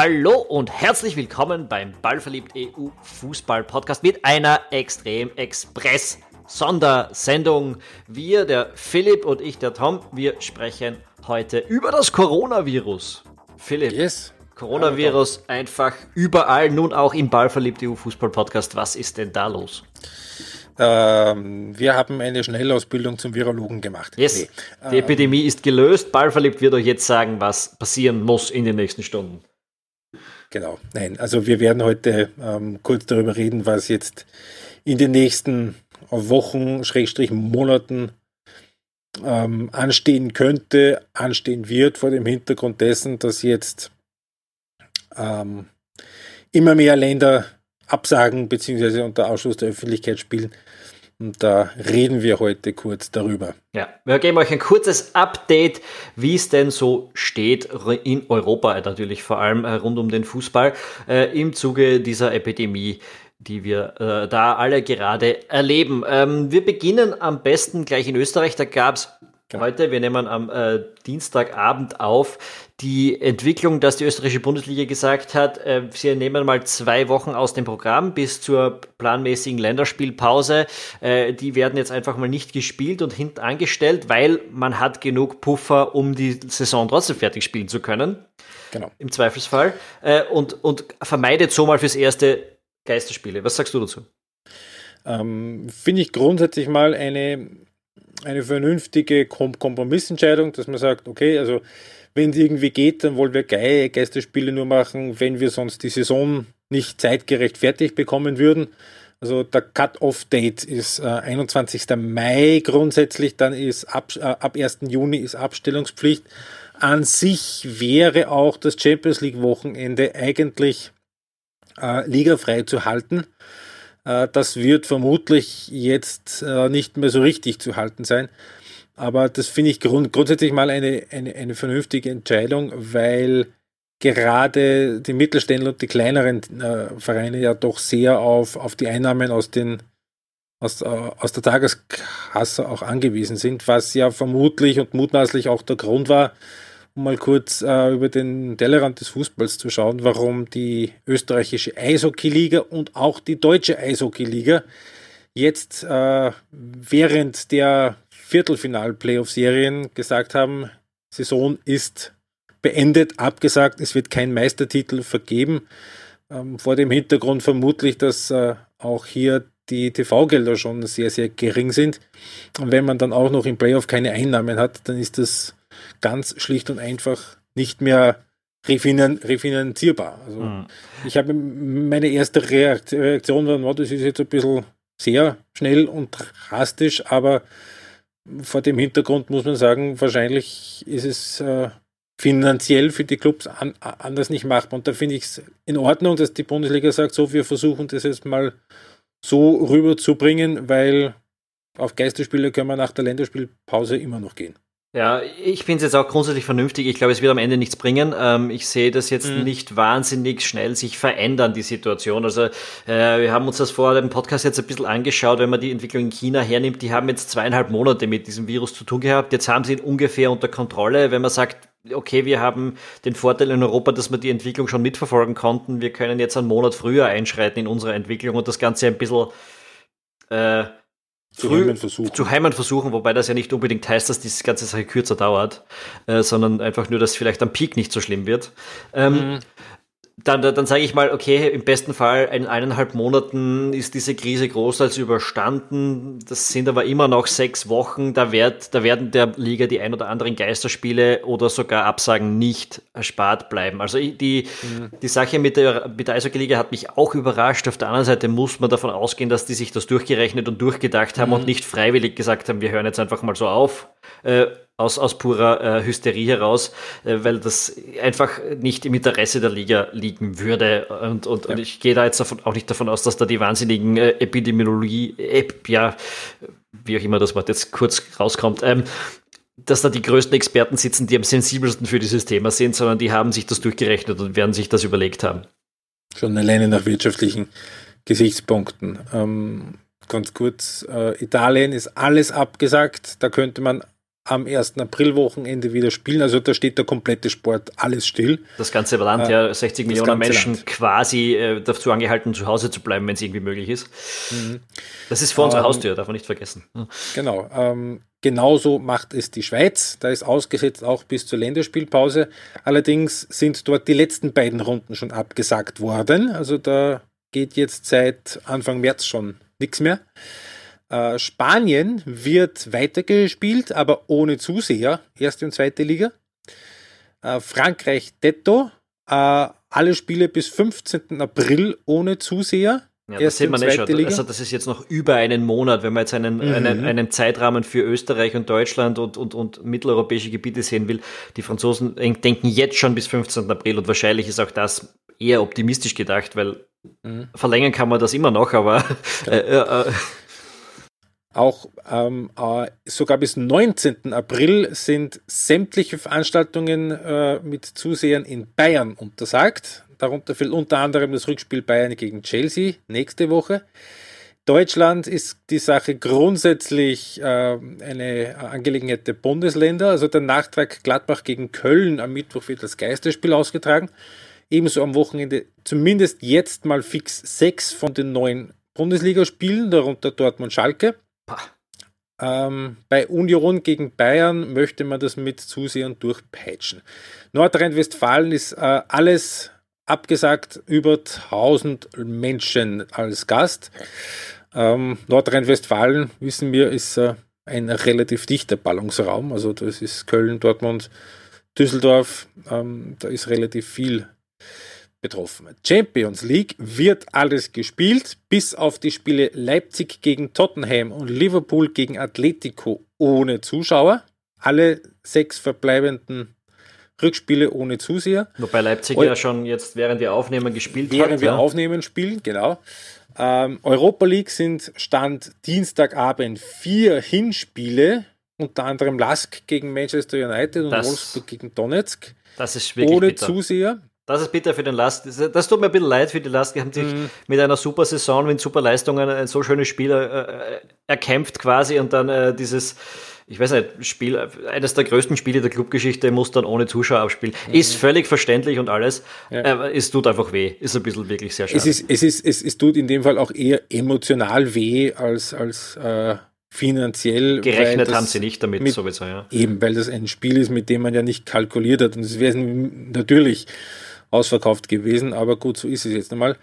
Hallo und herzlich willkommen beim Ballverliebt EU Fußball Podcast mit einer Extrem Express Sondersendung. Wir, der Philipp und ich, der Tom, wir sprechen heute über das Coronavirus. Philipp. Yes. Coronavirus einfach überall, nun auch im Ballverliebt EU Fußball Podcast. Was ist denn da los? Ähm, wir haben eine Schnellausbildung zum Virologen gemacht. Yes. Nee. Die ähm, Epidemie ist gelöst. Ballverliebt wird euch jetzt sagen, was passieren muss in den nächsten Stunden. Genau. Nein, also wir werden heute ähm, kurz darüber reden, was jetzt in den nächsten Wochen, Schrägstrich Monaten ähm, anstehen könnte, anstehen wird, vor dem Hintergrund dessen, dass jetzt ähm, immer mehr Länder absagen bzw. unter Ausschluss der Öffentlichkeit spielen. Und da reden wir heute kurz darüber. Ja, wir geben euch ein kurzes Update, wie es denn so steht in Europa, natürlich vor allem äh, rund um den Fußball, äh, im Zuge dieser Epidemie die wir äh, da alle gerade erleben. Ähm, wir beginnen am besten gleich in Österreich. Da gab es Genau. Heute, wir nehmen am äh, Dienstagabend auf, die Entwicklung, dass die österreichische Bundesliga gesagt hat, äh, sie nehmen mal zwei Wochen aus dem Programm bis zur planmäßigen Länderspielpause. Äh, die werden jetzt einfach mal nicht gespielt und hinten angestellt, weil man hat genug Puffer, um die Saison trotzdem fertig spielen zu können. Genau. Im Zweifelsfall. Äh, und, und vermeidet so mal fürs erste Geisterspiele. Was sagst du dazu? Ähm, Finde ich grundsätzlich mal eine eine vernünftige Kompromissentscheidung, dass man sagt, okay, also wenn es irgendwie geht, dann wollen wir Ge Geisterspiele nur machen, wenn wir sonst die Saison nicht zeitgerecht fertig bekommen würden. Also der Cut-off-Date ist äh, 21. Mai grundsätzlich, dann ist ab, äh, ab 1. Juni ist Abstellungspflicht. An sich wäre auch das Champions League-Wochenende eigentlich äh, ligafrei zu halten. Äh, das wird vermutlich jetzt äh, nicht mehr so richtig zu halten sein. Aber das finde ich grund grundsätzlich mal eine, eine, eine vernünftige Entscheidung, weil gerade die Mittelständler und die kleineren äh, Vereine ja doch sehr auf, auf die Einnahmen aus, den, aus, äh, aus der Tageskasse auch angewiesen sind, was ja vermutlich und mutmaßlich auch der Grund war, um mal kurz äh, über den Tellerrand des Fußballs zu schauen, warum die österreichische Eishockeyliga und auch die deutsche Eishockeyliga jetzt äh, während der Viertelfinal-Playoff-Serien gesagt haben, Saison ist beendet, abgesagt, es wird kein Meistertitel vergeben. Ähm, vor dem Hintergrund vermutlich, dass äh, auch hier die TV-Gelder schon sehr, sehr gering sind. Und wenn man dann auch noch im Playoff keine Einnahmen hat, dann ist das ganz schlicht und einfach nicht mehr refinan refinanzierbar. Also mhm. ich habe meine erste Reaktion war, oh, das ist jetzt ein bisschen sehr schnell und drastisch, aber vor dem Hintergrund muss man sagen, wahrscheinlich ist es äh, finanziell für die Clubs an, anders nicht machbar. Und da finde ich es in Ordnung, dass die Bundesliga sagt, so, wir versuchen das jetzt mal so rüberzubringen, weil auf Geisterspiele können wir nach der Länderspielpause immer noch gehen. Ja, ich finde es jetzt auch grundsätzlich vernünftig. Ich glaube, es wird am Ende nichts bringen. Ähm, ich sehe das jetzt mhm. nicht wahnsinnig schnell sich verändern, die Situation. Also äh, wir haben uns das vor dem Podcast jetzt ein bisschen angeschaut, wenn man die Entwicklung in China hernimmt, die haben jetzt zweieinhalb Monate mit diesem Virus zu tun gehabt. Jetzt haben sie ihn ungefähr unter Kontrolle. Wenn man sagt, okay, wir haben den Vorteil in Europa, dass wir die Entwicklung schon mitverfolgen konnten. Wir können jetzt einen Monat früher einschreiten in unserer Entwicklung und das Ganze ein bisschen äh, zu früh, versuchen. Zu heimen versuchen, wobei das ja nicht unbedingt heißt, dass diese ganze Sache kürzer dauert, äh, sondern einfach nur, dass vielleicht am Peak nicht so schlimm wird. Ähm, mhm dann, dann sage ich mal, okay, im besten Fall in eineinhalb Monaten ist diese Krise groß als überstanden. Das sind aber immer noch sechs Wochen. Da, wird, da werden der Liga die ein oder anderen Geisterspiele oder sogar Absagen nicht erspart bleiben. Also die, mhm. die Sache mit der, mit der Eishockey-Liga hat mich auch überrascht. Auf der anderen Seite muss man davon ausgehen, dass die sich das durchgerechnet und durchgedacht haben mhm. und nicht freiwillig gesagt haben, wir hören jetzt einfach mal so auf. Äh, aus, aus purer äh, Hysterie heraus, äh, weil das einfach nicht im Interesse der Liga liegen würde. Und, und, ja. und ich gehe da jetzt davon, auch nicht davon aus, dass da die wahnsinnigen äh, Epidemiologie, Ep, ja, wie auch immer das Wort jetzt kurz rauskommt, ähm, dass da die größten Experten sitzen, die am sensibelsten für dieses Thema sind, sondern die haben sich das durchgerechnet und werden sich das überlegt haben. Schon alleine nach wirtschaftlichen Gesichtspunkten. Ähm, ganz kurz, äh, Italien ist alles abgesagt, da könnte man am 1. Aprilwochenende wieder spielen. Also da steht der komplette Sport alles still. Das ganze Land, äh, ja, 60 Millionen Menschen Land. quasi äh, dazu angehalten, zu Hause zu bleiben, wenn es irgendwie möglich ist. Mhm. Das ist vor unserer ähm, Haustür, darf man nicht vergessen. Genau. Ähm, genauso macht es die Schweiz. Da ist ausgesetzt auch bis zur Länderspielpause. Allerdings sind dort die letzten beiden Runden schon abgesagt worden. Also da geht jetzt seit Anfang März schon nichts mehr. Äh, Spanien wird weitergespielt, aber ohne Zuseher, erste und zweite Liga. Äh, Frankreich Detto, äh, alle Spiele bis 15. April ohne Zuseher. Ja, das sieht man nicht schon. Also das ist jetzt noch über einen Monat, wenn man jetzt einen, mhm. einen, einen Zeitrahmen für Österreich und Deutschland und, und, und mitteleuropäische Gebiete sehen will. Die Franzosen denken jetzt schon bis 15. April und wahrscheinlich ist auch das eher optimistisch gedacht, weil mhm. verlängern kann man das immer noch, aber äh, äh, äh auch ähm, äh, sogar bis 19. April sind sämtliche Veranstaltungen äh, mit Zusehern in Bayern untersagt. Darunter fällt unter anderem das Rückspiel Bayern gegen Chelsea nächste Woche. Deutschland ist die Sache grundsätzlich äh, eine Angelegenheit der Bundesländer. Also der Nachtrag Gladbach gegen Köln am Mittwoch wird das Geisterspiel ausgetragen. Ebenso am Wochenende zumindest jetzt mal fix sechs von den neun Bundesligaspielen, darunter Dortmund Schalke. Ähm, bei Union gegen Bayern möchte man das mit Zusehern durchpeitschen. Nordrhein-Westfalen ist äh, alles abgesagt, über 1000 Menschen als Gast. Ähm, Nordrhein-Westfalen, wissen wir, ist äh, ein relativ dichter Ballungsraum. Also das ist Köln, Dortmund, Düsseldorf. Ähm, da ist relativ viel betroffen. Champions League wird alles gespielt, bis auf die Spiele Leipzig gegen Tottenham und Liverpool gegen Atletico ohne Zuschauer. Alle sechs verbleibenden Rückspiele ohne Zuseher. Wobei Leipzig Eu ja schon jetzt, während wir aufnehmen, gespielt während hat. Während wir ja. aufnehmen, spielen, genau. Ähm, Europa League sind Stand Dienstagabend vier Hinspiele, unter anderem Lask gegen Manchester United und das, Wolfsburg gegen Donetsk. Das ist wirklich Ohne bitter. Zuseher. Das ist bitter für den Last. Das tut mir ein bisschen leid für die Last. Die haben sich mhm. mit einer super Saison, mit super Leistungen ein so schönes Spiel äh, erkämpft quasi und dann äh, dieses, ich weiß nicht, Spiel, eines der größten Spiele der Clubgeschichte muss dann ohne Zuschauer abspielen. Mhm. Ist völlig verständlich und alles. Ja. Äh, es tut einfach weh. Ist ein bisschen wirklich sehr schade. Es, ist, es, ist, es, es tut in dem Fall auch eher emotional weh als, als äh, finanziell. Gerechnet haben sie nicht damit mit, sowieso, ja. Eben, weil das ein Spiel ist, mit dem man ja nicht kalkuliert hat. Und es wäre natürlich ausverkauft gewesen, aber gut, so ist es jetzt einmal.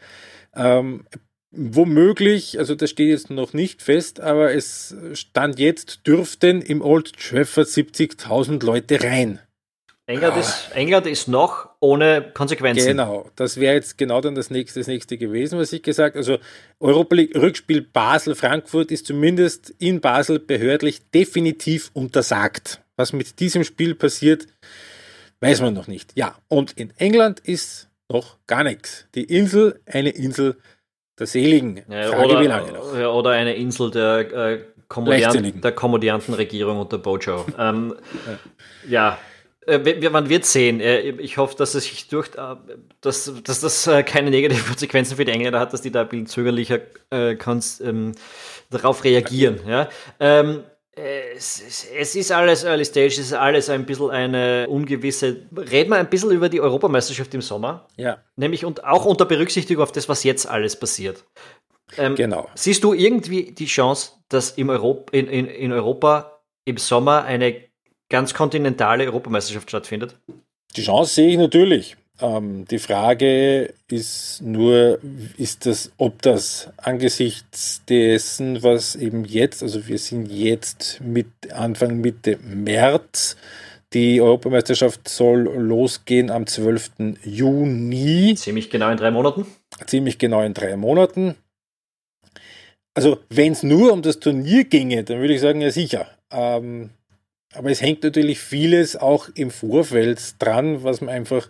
Ähm, womöglich, also das steht jetzt noch nicht fest, aber es stand jetzt, dürften im Old Trafford 70.000 Leute rein. England, ah. ist, England ist noch ohne Konsequenzen. Genau, das wäre jetzt genau dann das nächste, das nächste gewesen, was ich gesagt Also Europa League Rückspiel Basel-Frankfurt ist zumindest in Basel behördlich definitiv untersagt. Was mit diesem Spiel passiert, Weiß man noch nicht. Ja, und in England ist noch gar nichts. Die Insel, eine Insel der Seligen. Ja, Frage, oder, wie lange noch? oder eine Insel der, äh, Komodian der komodianten Regierung unter Bojo. ähm, ja. ja. Äh, man wird sehen. Äh, ich hoffe, dass es sich durch, äh, dass, dass das keine negativen Konsequenzen für die Engländer hat, dass die da ein bisschen zögerlicher äh, ähm, darauf reagieren. Ja. Ähm, es, es, ist alles Early Stage, es ist alles ein bisschen eine ungewisse. Reden wir ein bisschen über die Europameisterschaft im Sommer. Ja. Nämlich und auch unter Berücksichtigung auf das, was jetzt alles passiert. Ähm, genau. Siehst du irgendwie die Chance, dass im Europ in, in, in Europa im Sommer eine ganz kontinentale Europameisterschaft stattfindet? Die Chance sehe ich natürlich. Ähm, die Frage ist nur, ist das, ob das angesichts dessen, was eben jetzt, also wir sind jetzt mit Anfang Mitte März, die Europameisterschaft soll losgehen am 12. Juni. Ziemlich genau in drei Monaten. Ziemlich genau in drei Monaten. Also, wenn es nur um das Turnier ginge, dann würde ich sagen, ja sicher. Ähm, aber es hängt natürlich vieles auch im Vorfeld dran, was man einfach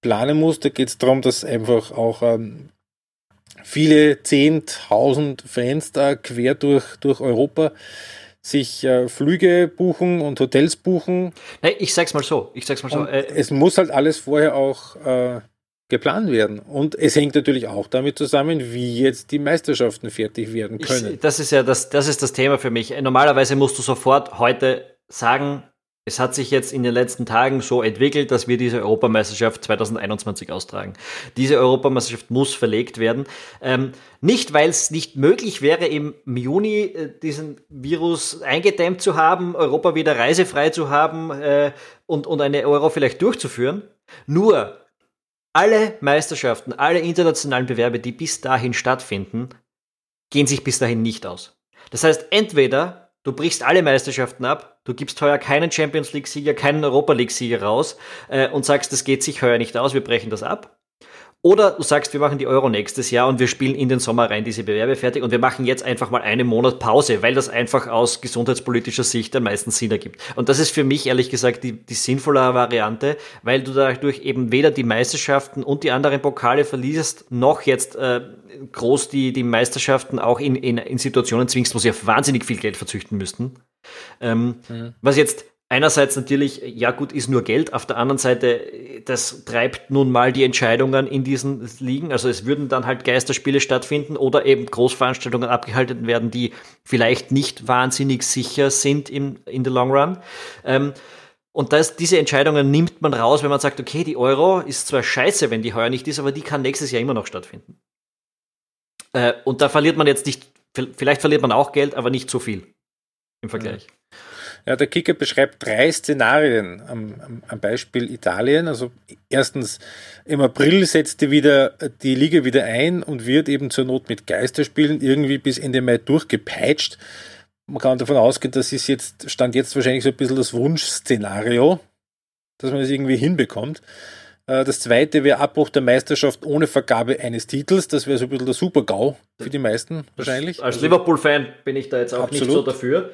planen muss. Da geht es darum, dass einfach auch ähm, viele 10.000 Fans da quer durch, durch Europa sich äh, Flüge buchen und Hotels buchen. Hey, ich sag's mal so. Ich sag's mal so. Äh, es muss halt alles vorher auch äh, geplant werden. Und es hängt natürlich auch damit zusammen, wie jetzt die Meisterschaften fertig werden können. Ich, das ist ja das, das ist das Thema für mich. Normalerweise musst du sofort heute sagen, Es hat sich jetzt in den letzten Tagen so entwickelt, dass wir diese Europameisterschaft 2021 austragen. Diese Europameisterschaft muss verlegt werden. Ähm, nicht, weil es nicht möglich wäre, im Juni äh, diesen Virus eingedämmt zu haben, Europa wieder reisefrei zu haben äh, und, und eine Euro vielleicht durchzuführen. Nur alle Meisterschaften, alle internationalen Bewerbe, die bis dahin stattfinden, gehen sich bis dahin nicht aus. Das heißt, entweder Du brichst alle Meisterschaften ab, du gibst heuer keinen Champions League-Sieger, keinen Europa League-Sieger raus äh, und sagst, das geht sich heuer nicht aus, wir brechen das ab. Oder du sagst, wir machen die Euro nächstes Jahr und wir spielen in den Sommer rein diese Bewerbe fertig und wir machen jetzt einfach mal einen Monat Pause, weil das einfach aus gesundheitspolitischer Sicht am meisten Sinn ergibt. Und das ist für mich ehrlich gesagt die, die sinnvollere Variante, weil du dadurch eben weder die Meisterschaften und die anderen Pokale verlierst, noch jetzt äh, groß die, die Meisterschaften auch in, in, in Situationen zwingst, wo sie auf wahnsinnig viel Geld verzüchten müssten. Ähm, mhm. Was jetzt Einerseits natürlich, ja gut, ist nur Geld. Auf der anderen Seite, das treibt nun mal die Entscheidungen in diesen Ligen. Also es würden dann halt Geisterspiele stattfinden oder eben Großveranstaltungen abgehalten werden, die vielleicht nicht wahnsinnig sicher sind im, in the long run. Ähm, und das, diese Entscheidungen nimmt man raus, wenn man sagt, okay, die Euro ist zwar scheiße, wenn die heuer nicht ist, aber die kann nächstes Jahr immer noch stattfinden. Äh, und da verliert man jetzt nicht, vielleicht verliert man auch Geld, aber nicht so viel im Vergleich. Ja, der Kicker beschreibt drei Szenarien am, am, Beispiel Italien. Also erstens, im April setzt die, wieder, die Liga wieder ein und wird eben zur Not mit Geisterspielen irgendwie bis Ende Mai durchgepeitscht. Man kann davon ausgehen, das ist jetzt, stand jetzt wahrscheinlich so ein bisschen das Wunschszenario, dass man das irgendwie hinbekommt. Äh, das zweite wäre Abbruch der Meisterschaft ohne Vergabe eines Titels. Das wäre so ein bisschen der Super-GAU für die meisten wahrscheinlich. Als Liverpool-Fan bin ich da jetzt auch Absolut. nicht so dafür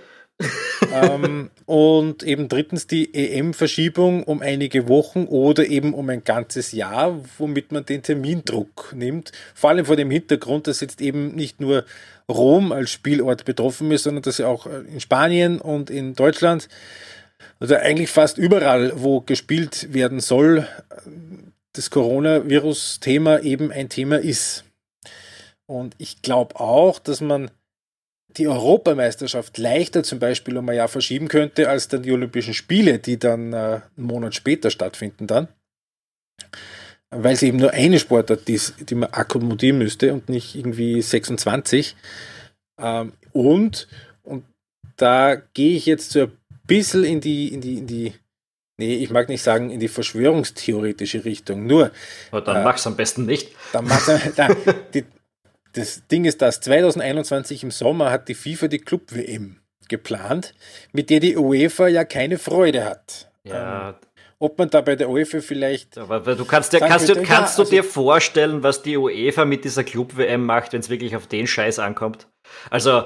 ähm, und eben drittens die EM-Verschiebung um einige Wochen oder eben um ein ganzes Jahr, womit man den Termindruck nimmt. Vor allem vor dem Hintergrund, dass jetzt eben nicht nur Rom als Spielort betroffen ist, sondern dass ja auch in Spanien und in Deutschland, also eigentlich fast überall, wo gespielt werden soll, das Coronavirus-Thema eben ein Thema ist. Und ich glaube auch, dass man die Europameisterschaft leichter zum Beispiel um ein Jahr verschieben könnte, als dann die Olympischen Spiele, die dann äh, einen Monat später stattfinden dann. Weil es eben nur eine Sportart ist, die man akkommodieren müsste und nicht irgendwie 26. Ähm, und, und da gehe ich jetzt so ein bisschen in die, in die, in die, nee, ich mag nicht sagen, in die verschwörungstheoretische Richtung. Nur. Aber dann äh, mach's am besten nicht. Dann mach's, die, das Ding ist dass 2021 im Sommer hat die FIFA die Club-WM geplant, mit der die UEFA ja keine Freude hat. Ja. Ähm, ob man da bei der UEFA vielleicht. Aber du kannst, dir, kannst, du, kannst du dir vorstellen, was die UEFA mit dieser Club-WM macht, wenn es wirklich auf den Scheiß ankommt? Also,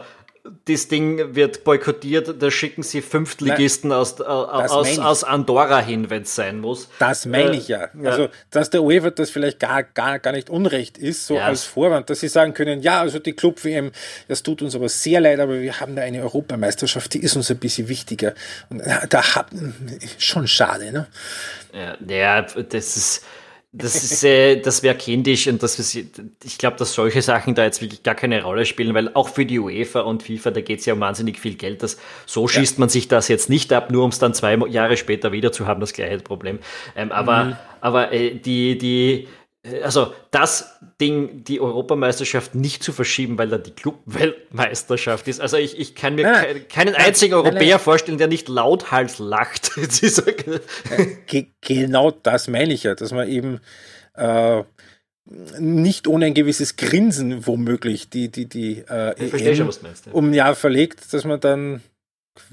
das Ding wird boykottiert, da schicken sie Fünftligisten Nein, aus, aus, aus Andorra hin, wenn es sein muss. Das meine äh, ich ja. ja. Also, dass der UEFA das vielleicht gar, gar, gar nicht unrecht ist, so ja. als Vorwand, dass sie sagen können, ja, also die Club-WM, das tut uns aber sehr leid, aber wir haben da eine Europameisterschaft, die ist uns ein bisschen wichtiger. Und da hat, schon schade, ne? Ja, ja das ist, das ist, äh, das wäre kindisch und das ist, ich glaube, dass solche Sachen da jetzt wirklich gar keine Rolle spielen, weil auch für die UEFA und FIFA, da geht es ja um wahnsinnig viel Geld. Das, so schießt ja. man sich das jetzt nicht ab, nur um es dann zwei Jahre später wieder zu haben, das gleiche Problem. Ähm, aber mhm. aber äh, die, die, also das Ding, die Europameisterschaft nicht zu verschieben, weil da die Club-Weltmeisterschaft ist. Also ich, ich kann mir ja, keinen einzigen ja, Europäer ja, vorstellen, der nicht lauthals lacht. genau das meine ich ja, dass man eben äh, nicht ohne ein gewisses Grinsen womöglich die, die, die äh, EM schon, meinst, um ein Jahr verlegt, dass man dann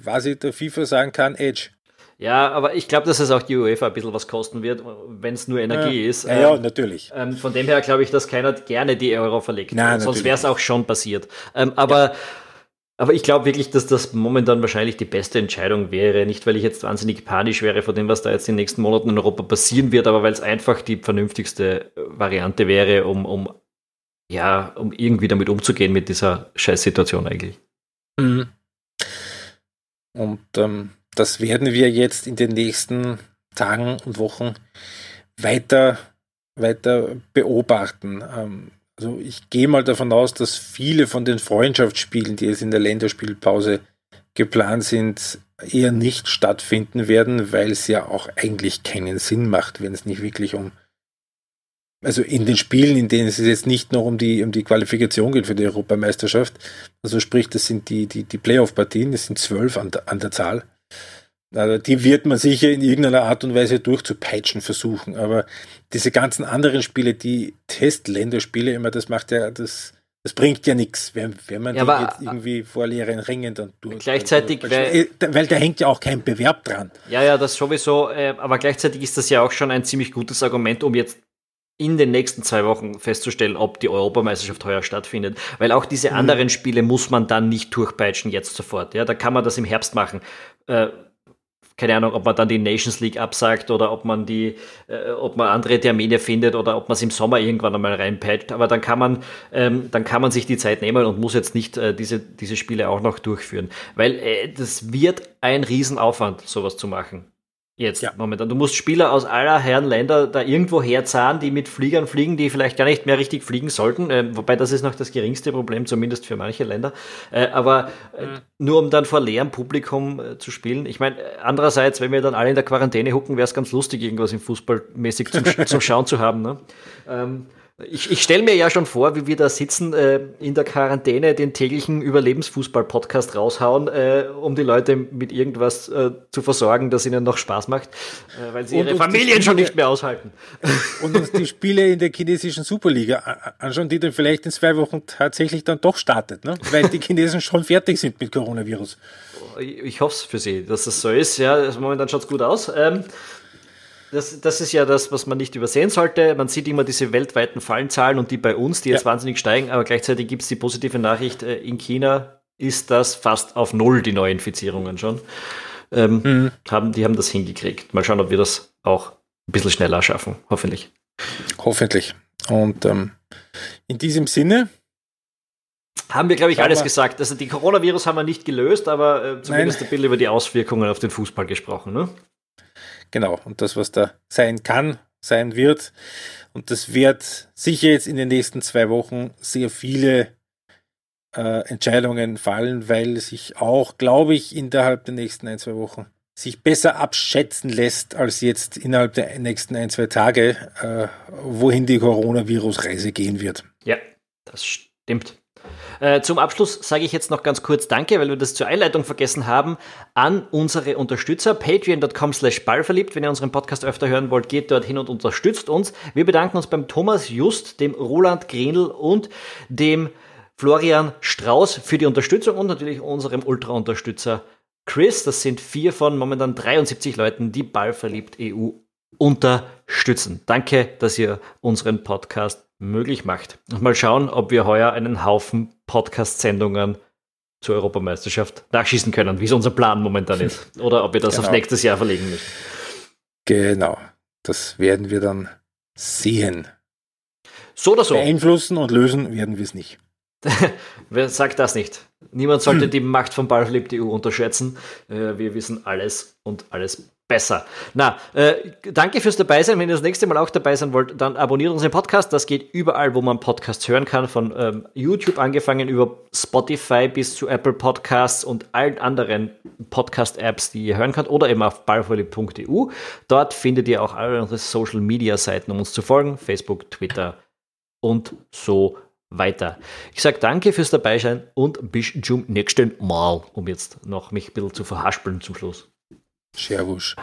quasi der FIFA sagen kann, Edge. Ja, aber ich glaube, dass es auch die UEFA ein bisschen was kosten wird, wenn es nur Energie ja. ist. Ja, ja ähm, natürlich. Ähm, von dem her glaube ich, dass keiner gerne die Euro verlegt. Nein, Sonst wäre es auch schon passiert. Ähm, aber, ja. aber ich glaube wirklich, dass das momentan wahrscheinlich die beste Entscheidung wäre. Nicht, weil ich jetzt wahnsinnig panisch wäre vor dem, was da jetzt in den nächsten Monaten in Europa passieren wird, aber weil es einfach die vernünftigste Variante wäre, um, um, ja, um irgendwie damit umzugehen mit dieser Scheißsituation eigentlich. Mhm. Und ähm, das werden wir jetzt in den nächsten Tagen und Wochen weiter, weiter beobachten. Ähm, also ich gehe mal davon aus, dass viele von den Freundschaftsspielen, die jetzt in der Länderspielpause geplant sind, eher nicht stattfinden werden, weil es ja auch eigentlich keinen Sinn macht, wenn es nicht wirklich um also in den Spielen, in denen es jetzt nicht noch um die, um die Qualifikation geht für die Europameisterschaft, also sprich, das sind die, die, die Playoff-Partien, das sind zwölf an, an der Zahl. Also die wird man sicher in irgendeiner Art und Weise durchzupeitschen versuchen. Aber diese ganzen anderen Spiele, die Testländerspiele immer, das macht ja, das, das bringt ja nichts, wenn, wenn man ja, jetzt irgendwie vor leeren Ringen dann durch. Gleichzeitig, durch, weil, weil, da hängt ja auch kein Bewerb dran. Ja, ja, das sowieso, äh, aber gleichzeitig ist das ja auch schon ein ziemlich gutes Argument, um jetzt in den nächsten zwei Wochen festzustellen, ob die Europameisterschaft heuer stattfindet. Weil auch diese mhm. anderen Spiele muss man dann nicht durchpeitschen jetzt sofort. Ja, da kann man das im Herbst machen. Äh, keine Ahnung, ob man dann die Nations League absagt oder ob man die, äh, ob man andere Termine findet oder ob man es im Sommer irgendwann einmal reinpeitscht. Aber dann kann man, ähm, dann kann man sich die Zeit nehmen und muss jetzt nicht äh, diese, diese Spiele auch noch durchführen. Weil äh, das wird ein Riesenaufwand, sowas zu machen. Jetzt ja. momentan. Du musst Spieler aus aller Herren Länder da irgendwo herzahlen, die mit Fliegern fliegen, die vielleicht gar nicht mehr richtig fliegen sollten. Äh, wobei das ist noch das geringste Problem, zumindest für manche Länder. Äh, aber äh, mhm. nur um dann vor leerem Publikum äh, zu spielen. Ich meine, andererseits, wenn wir dann alle in der Quarantäne hucken, wäre es ganz lustig, irgendwas im Fußball mäßig zum, zum Schauen zu haben. Ne? Ähm, ich, ich stelle mir ja schon vor, wie wir da sitzen äh, in der Quarantäne, den täglichen Überlebensfußball-Podcast raushauen, äh, um die Leute mit irgendwas äh, zu versorgen, das ihnen noch Spaß macht, äh, weil sie und ihre Familien schon nicht mehr aushalten. Und uns die Spiele in der chinesischen Superliga anschauen, die dann vielleicht in zwei Wochen tatsächlich dann doch startet, ne? weil die Chinesen schon fertig sind mit Coronavirus. Ich, ich hoffe es für sie, dass das so ist. Ja, momentan schaut es gut aus. Ähm, das, das ist ja das, was man nicht übersehen sollte. Man sieht immer diese weltweiten Fallenzahlen und die bei uns, die jetzt ja. wahnsinnig steigen, aber gleichzeitig gibt es die positive Nachricht, äh, in China ist das fast auf Null, die Neuinfizierungen schon. Ähm, mhm. haben, die haben das hingekriegt. Mal schauen, ob wir das auch ein bisschen schneller schaffen, hoffentlich. Hoffentlich. Und ähm, in diesem Sinne haben wir, glaube ich, alles gesagt. Also die Coronavirus haben wir nicht gelöst, aber äh, zumindest Nein. ein bisschen über die Auswirkungen auf den Fußball gesprochen. Ne? Genau, und das, was da sein kann, sein wird. Und das wird sicher jetzt in den nächsten zwei Wochen sehr viele äh, Entscheidungen fallen, weil sich auch, glaube ich, innerhalb der nächsten ein, zwei Wochen sich besser abschätzen lässt als jetzt innerhalb der nächsten ein, zwei Tage, äh, wohin die Coronavirus-Reise gehen wird. Ja, das stimmt. Äh, zum Abschluss sage ich jetzt noch ganz kurz Danke, weil wir das zur Einleitung vergessen haben, an unsere Unterstützer. Patreon.com slash ballverliebt. Wenn ihr unseren Podcast öfter hören wollt, geht dorthin und unterstützt uns. Wir bedanken uns beim Thomas Just, dem Roland Grenl und dem Florian Strauß für die Unterstützung und natürlich unserem Ultra-Unterstützer Chris. Das sind vier von momentan 73 Leuten, die Ballverliebt EU unterstützen. Danke, dass ihr unseren Podcast möglich macht. Und mal schauen, ob wir heuer einen Haufen Podcast-Sendungen zur Europameisterschaft nachschießen können, wie es unser Plan momentan ist. Oder ob wir das genau. auf nächstes Jahr verlegen müssen. Genau, das werden wir dann sehen. So oder so. Beeinflussen und lösen werden wir es nicht. Wer sagt das nicht? Niemand sollte hm. die Macht von Ballflip EU unterschätzen. Äh, wir wissen alles und alles besser. Na, äh, danke fürs Dabeisein. Wenn ihr das nächste Mal auch dabei sein wollt, dann abonniert unseren Podcast. Das geht überall, wo man Podcasts hören kann, von ähm, YouTube angefangen über Spotify bis zu Apple Podcasts und allen anderen Podcast-Apps, die ihr hören könnt, oder eben auf ballverliebt.eu. Dort findet ihr auch alle unsere Social-Media-Seiten, um uns zu folgen. Facebook, Twitter und so weiter. Ich sage danke fürs Dabeisein und bis zum nächsten Mal, um jetzt noch mich ein bisschen zu verhaspeln zum Schluss. Servus.